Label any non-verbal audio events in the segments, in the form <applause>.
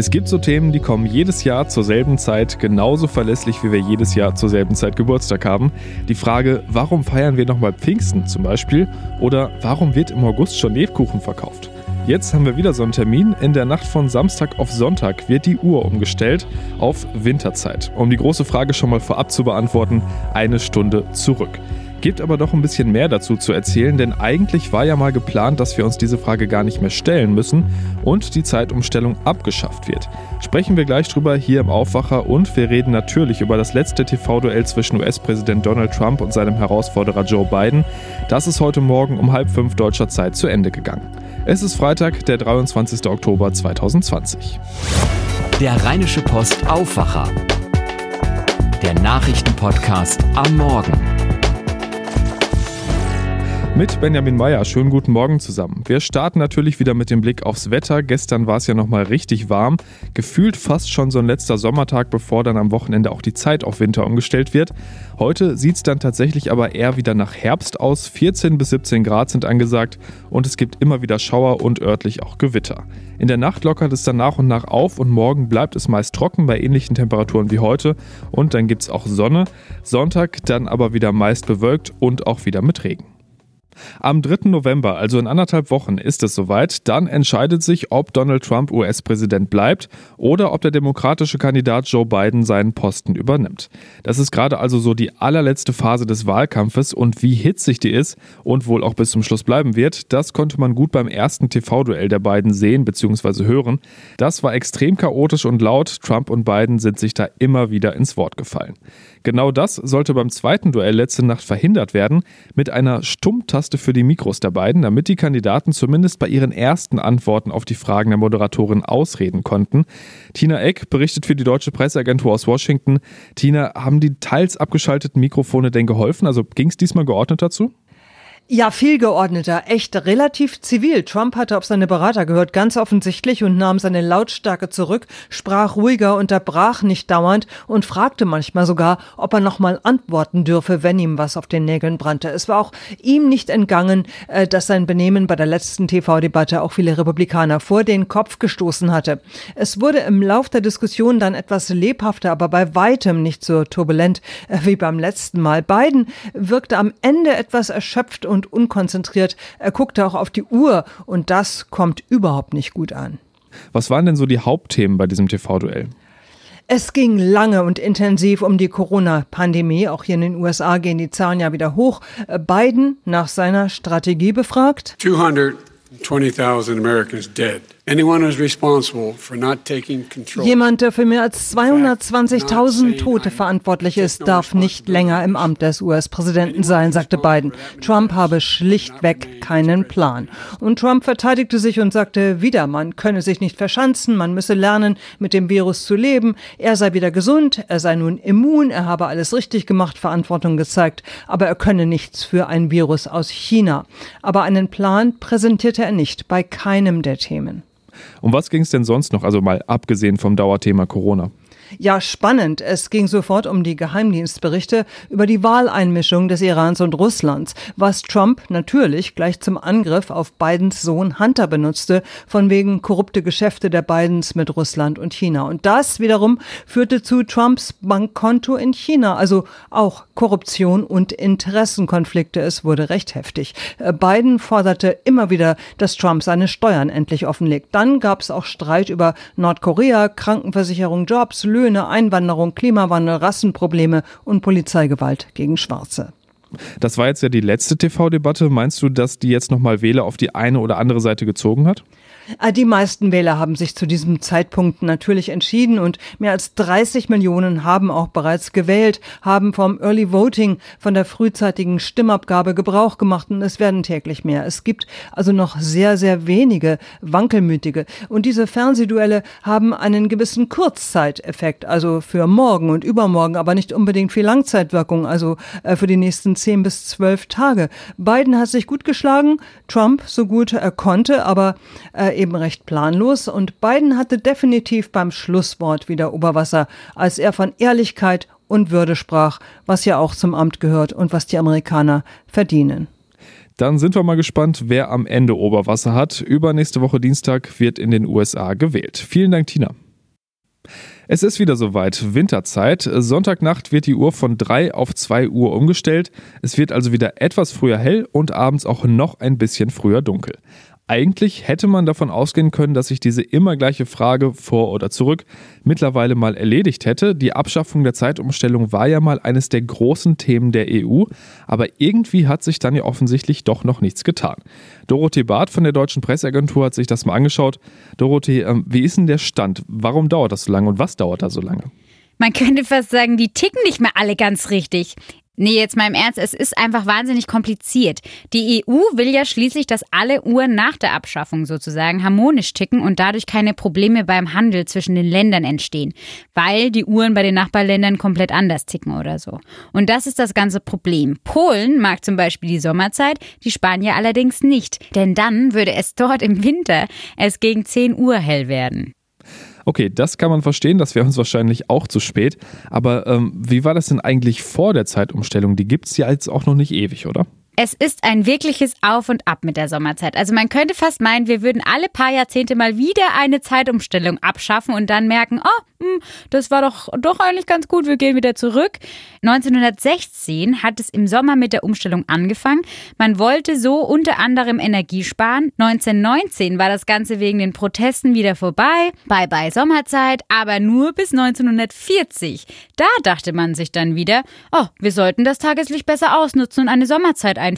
Es gibt so Themen, die kommen jedes Jahr zur selben Zeit, genauso verlässlich wie wir jedes Jahr zur selben Zeit Geburtstag haben. Die Frage, warum feiern wir nochmal Pfingsten zum Beispiel? Oder warum wird im August schon Lebkuchen verkauft? Jetzt haben wir wieder so einen Termin. In der Nacht von Samstag auf Sonntag wird die Uhr umgestellt auf Winterzeit. Um die große Frage schon mal vorab zu beantworten, eine Stunde zurück. Gibt aber doch ein bisschen mehr dazu zu erzählen, denn eigentlich war ja mal geplant, dass wir uns diese Frage gar nicht mehr stellen müssen und die Zeitumstellung abgeschafft wird. Sprechen wir gleich drüber hier im Aufwacher und wir reden natürlich über das letzte TV-Duell zwischen US-Präsident Donald Trump und seinem Herausforderer Joe Biden. Das ist heute Morgen um halb fünf deutscher Zeit zu Ende gegangen. Es ist Freitag, der 23. Oktober 2020. Der Rheinische Post Aufwacher. Der Nachrichtenpodcast am Morgen mit Benjamin Meyer. Schönen guten Morgen zusammen. Wir starten natürlich wieder mit dem Blick aufs Wetter. Gestern war es ja nochmal richtig warm. Gefühlt fast schon so ein letzter Sommertag, bevor dann am Wochenende auch die Zeit auf Winter umgestellt wird. Heute sieht es dann tatsächlich aber eher wieder nach Herbst aus. 14 bis 17 Grad sind angesagt und es gibt immer wieder Schauer und örtlich auch Gewitter. In der Nacht lockert es dann nach und nach auf und morgen bleibt es meist trocken bei ähnlichen Temperaturen wie heute und dann gibt es auch Sonne. Sonntag dann aber wieder meist bewölkt und auch wieder mit Regen. Am 3. November, also in anderthalb Wochen, ist es soweit. Dann entscheidet sich, ob Donald Trump US-Präsident bleibt oder ob der demokratische Kandidat Joe Biden seinen Posten übernimmt. Das ist gerade also so die allerletzte Phase des Wahlkampfes und wie hitzig die ist und wohl auch bis zum Schluss bleiben wird, das konnte man gut beim ersten TV-Duell der beiden sehen bzw. hören. Das war extrem chaotisch und laut. Trump und Biden sind sich da immer wieder ins Wort gefallen. Genau das sollte beim zweiten Duell letzte Nacht verhindert werden mit einer Stummtaste Taste für die Mikros der beiden, damit die Kandidaten zumindest bei ihren ersten Antworten auf die Fragen der Moderatorin ausreden konnten. Tina Eck berichtet für die deutsche Presseagentur aus Washington. Tina, haben die teils abgeschalteten Mikrofone denn geholfen? Also ging es diesmal geordnet dazu? Ja, viel geordneter, echt relativ zivil. Trump hatte auf seine Berater gehört, ganz offensichtlich, und nahm seine Lautstärke zurück, sprach ruhiger, unterbrach nicht dauernd und fragte manchmal sogar, ob er nochmal antworten dürfe, wenn ihm was auf den Nägeln brannte. Es war auch ihm nicht entgangen, äh, dass sein Benehmen bei der letzten TV-Debatte auch viele Republikaner vor den Kopf gestoßen hatte. Es wurde im Lauf der Diskussion dann etwas lebhafter, aber bei weitem nicht so turbulent äh, wie beim letzten Mal. Biden wirkte am Ende etwas erschöpft und und unkonzentriert. Er guckte auch auf die Uhr und das kommt überhaupt nicht gut an. Was waren denn so die Hauptthemen bei diesem TV-Duell? Es ging lange und intensiv um die Corona-Pandemie. Auch hier in den USA gehen die Zahlen ja wieder hoch. Biden nach seiner Strategie befragt. 220.000 Americans dead. Jemand, der für mehr als 220.000 Tote verantwortlich ist, darf nicht länger im Amt des US-Präsidenten sein, sagte Biden. Trump habe schlichtweg keinen Plan. Und Trump verteidigte sich und sagte wieder, man könne sich nicht verschanzen, man müsse lernen, mit dem Virus zu leben. Er sei wieder gesund, er sei nun immun, er habe alles richtig gemacht, Verantwortung gezeigt, aber er könne nichts für ein Virus aus China. Aber einen Plan präsentierte er nicht bei keinem der Themen. Um was ging es denn sonst noch, also mal abgesehen vom Dauerthema Corona? Ja, spannend. Es ging sofort um die Geheimdienstberichte über die Wahleinmischung des Irans und Russlands, was Trump natürlich gleich zum Angriff auf Bidens Sohn Hunter benutzte, von wegen korrupte Geschäfte der Bidens mit Russland und China. Und das wiederum führte zu Trumps Bankkonto in China, also auch Korruption und Interessenkonflikte. Es wurde recht heftig. Äh, Biden forderte immer wieder, dass Trump seine Steuern endlich offenlegt. Dann gab es auch Streit über Nordkorea, Krankenversicherung, Jobs, Löhne, Löhne, Einwanderung, Klimawandel, Rassenprobleme und Polizeigewalt gegen Schwarze. Das war jetzt ja die letzte TV-Debatte. Meinst du, dass die jetzt nochmal Wähler auf die eine oder andere Seite gezogen hat? Ah, die meisten Wähler haben sich zu diesem Zeitpunkt natürlich entschieden und mehr als 30 Millionen haben auch bereits gewählt, haben vom Early Voting, von der frühzeitigen Stimmabgabe Gebrauch gemacht und es werden täglich mehr. Es gibt also noch sehr, sehr wenige Wankelmütige. Und diese Fernsehduelle haben einen gewissen Kurzzeiteffekt, also für morgen und übermorgen, aber nicht unbedingt viel Langzeitwirkung, also äh, für die nächsten 10 bis 12 Tage. Biden hat sich gut geschlagen, Trump so gut er konnte, aber äh, eben recht planlos und Biden hatte definitiv beim Schlusswort wieder Oberwasser, als er von Ehrlichkeit und Würde sprach, was ja auch zum Amt gehört und was die Amerikaner verdienen. Dann sind wir mal gespannt, wer am Ende Oberwasser hat. Übernächste Woche Dienstag wird in den USA gewählt. Vielen Dank, Tina. Es ist wieder soweit, Winterzeit. Sonntagnacht wird die Uhr von 3 auf 2 Uhr umgestellt. Es wird also wieder etwas früher hell und abends auch noch ein bisschen früher dunkel. Eigentlich hätte man davon ausgehen können, dass sich diese immer gleiche Frage vor oder zurück mittlerweile mal erledigt hätte. Die Abschaffung der Zeitumstellung war ja mal eines der großen Themen der EU, aber irgendwie hat sich dann ja offensichtlich doch noch nichts getan. Dorothee Barth von der Deutschen Presseagentur hat sich das mal angeschaut. Dorothee, ähm, wie ist denn der Stand? Warum dauert das so lange und was dauert da so lange? Man könnte fast sagen, die ticken nicht mehr alle ganz richtig. Nee, jetzt mal im Ernst, es ist einfach wahnsinnig kompliziert. Die EU will ja schließlich, dass alle Uhren nach der Abschaffung sozusagen harmonisch ticken und dadurch keine Probleme beim Handel zwischen den Ländern entstehen, weil die Uhren bei den Nachbarländern komplett anders ticken oder so. Und das ist das ganze Problem. Polen mag zum Beispiel die Sommerzeit, die Spanier allerdings nicht, denn dann würde es dort im Winter erst gegen 10 Uhr hell werden. Okay, das kann man verstehen, das wäre uns wahrscheinlich auch zu spät. Aber ähm, wie war das denn eigentlich vor der Zeitumstellung? Die gibt es ja jetzt auch noch nicht ewig, oder? Es ist ein wirkliches Auf und Ab mit der Sommerzeit. Also man könnte fast meinen, wir würden alle paar Jahrzehnte mal wieder eine Zeitumstellung abschaffen und dann merken, oh, hm, das war doch, doch eigentlich ganz gut, wir gehen wieder zurück. 1916 hat es im Sommer mit der Umstellung angefangen. Man wollte so unter anderem Energie sparen. 1919 war das Ganze wegen den Protesten wieder vorbei. Bye bye Sommerzeit, aber nur bis 1940. Da dachte man sich dann wieder, oh, wir sollten das Tageslicht besser ausnutzen und eine Sommerzeit einführen.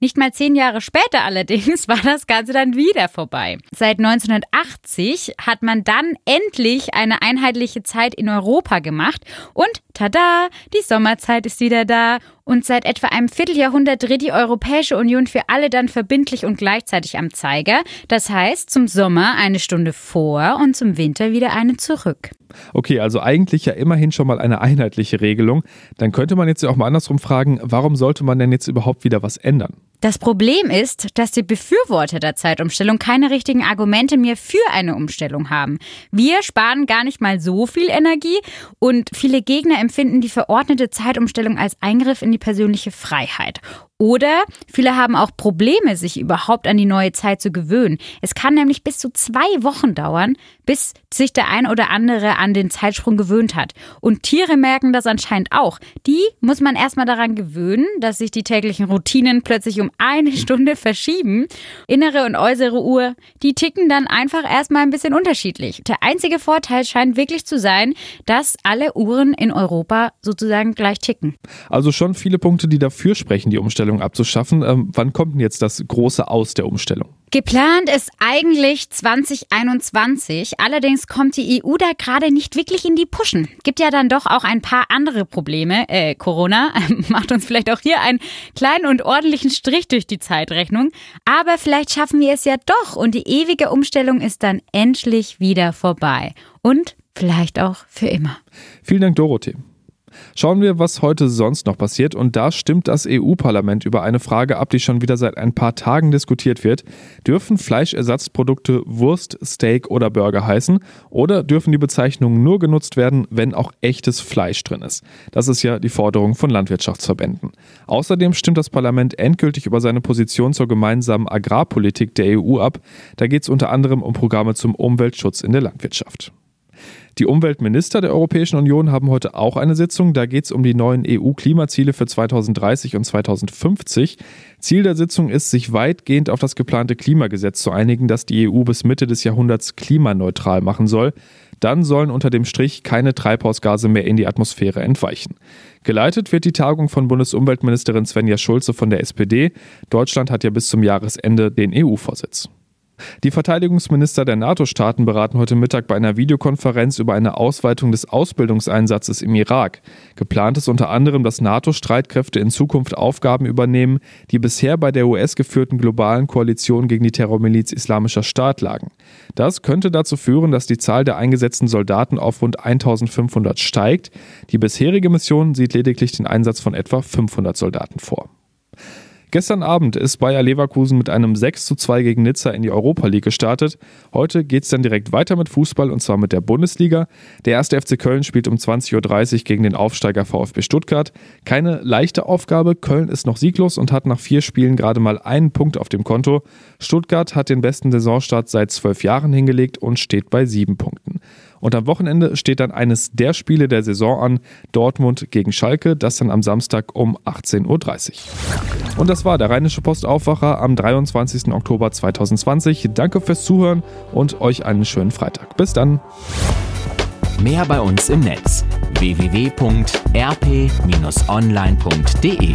Nicht mal zehn Jahre später allerdings <laughs> war das Ganze dann wieder vorbei. Seit 1980 hat man dann endlich eine Einheit einheitliche Zeit in Europa gemacht und tada, die Sommerzeit ist wieder da und seit etwa einem Vierteljahrhundert dreht die Europäische Union für alle dann verbindlich und gleichzeitig am Zeiger. Das heißt, zum Sommer eine Stunde vor und zum Winter wieder eine zurück. Okay, also eigentlich ja immerhin schon mal eine einheitliche Regelung. Dann könnte man jetzt ja auch mal andersrum fragen, warum sollte man denn jetzt überhaupt wieder was ändern? Das Problem ist, dass die Befürworter der Zeitumstellung keine richtigen Argumente mehr für eine Umstellung haben. Wir sparen gar nicht mal so viel Energie und viele Gegner empfinden die verordnete Zeitumstellung als Eingriff in die persönliche Freiheit. Oder viele haben auch Probleme, sich überhaupt an die neue Zeit zu gewöhnen. Es kann nämlich bis zu zwei Wochen dauern, bis sich der ein oder andere an den Zeitsprung gewöhnt hat. Und Tiere merken das anscheinend auch. Die muss man erstmal daran gewöhnen, dass sich die täglichen Routinen plötzlich um eine Stunde verschieben. Innere und äußere Uhr, die ticken dann einfach erstmal ein bisschen unterschiedlich. Der einzige Vorteil scheint wirklich zu sein, dass alle Uhren in Europa sozusagen gleich ticken. Also schon viele Punkte, die dafür sprechen, die Umstellung Umstellung abzuschaffen. Ähm, wann kommt denn jetzt das große Aus der Umstellung? Geplant ist eigentlich 2021. Allerdings kommt die EU da gerade nicht wirklich in die Puschen. Gibt ja dann doch auch ein paar andere Probleme. Äh, Corona <laughs> macht uns vielleicht auch hier einen kleinen und ordentlichen Strich durch die Zeitrechnung. Aber vielleicht schaffen wir es ja doch und die ewige Umstellung ist dann endlich wieder vorbei. Und vielleicht auch für immer. Vielen Dank, Dorothee. Schauen wir, was heute sonst noch passiert. Und da stimmt das EU-Parlament über eine Frage ab, die schon wieder seit ein paar Tagen diskutiert wird. Dürfen Fleischersatzprodukte Wurst, Steak oder Burger heißen? Oder dürfen die Bezeichnungen nur genutzt werden, wenn auch echtes Fleisch drin ist? Das ist ja die Forderung von Landwirtschaftsverbänden. Außerdem stimmt das Parlament endgültig über seine Position zur gemeinsamen Agrarpolitik der EU ab. Da geht es unter anderem um Programme zum Umweltschutz in der Landwirtschaft. Die Umweltminister der Europäischen Union haben heute auch eine Sitzung. Da geht es um die neuen EU-Klimaziele für 2030 und 2050. Ziel der Sitzung ist, sich weitgehend auf das geplante Klimagesetz zu einigen, das die EU bis Mitte des Jahrhunderts klimaneutral machen soll. Dann sollen unter dem Strich keine Treibhausgase mehr in die Atmosphäre entweichen. Geleitet wird die Tagung von Bundesumweltministerin Svenja Schulze von der SPD. Deutschland hat ja bis zum Jahresende den EU-Vorsitz. Die Verteidigungsminister der NATO-Staaten beraten heute Mittag bei einer Videokonferenz über eine Ausweitung des Ausbildungseinsatzes im Irak. Geplant ist unter anderem, dass NATO-Streitkräfte in Zukunft Aufgaben übernehmen, die bisher bei der US-geführten globalen Koalition gegen die Terrormiliz Islamischer Staat lagen. Das könnte dazu führen, dass die Zahl der eingesetzten Soldaten auf rund 1500 steigt. Die bisherige Mission sieht lediglich den Einsatz von etwa 500 Soldaten vor. Gestern Abend ist Bayer Leverkusen mit einem 6 zu 2 gegen Nizza in die Europa League gestartet. Heute geht es dann direkt weiter mit Fußball und zwar mit der Bundesliga. Der erste FC Köln spielt um 20.30 Uhr gegen den Aufsteiger VfB Stuttgart. Keine leichte Aufgabe. Köln ist noch sieglos und hat nach vier Spielen gerade mal einen Punkt auf dem Konto. Stuttgart hat den besten Saisonstart seit zwölf Jahren hingelegt und steht bei sieben Punkten. Und am Wochenende steht dann eines der Spiele der Saison an, Dortmund gegen Schalke, das dann am Samstag um 18.30 Uhr. Und das war der Rheinische Postaufwacher am 23. Oktober 2020. Danke fürs Zuhören und euch einen schönen Freitag. Bis dann. Mehr bei uns im Netz www.rp-online.de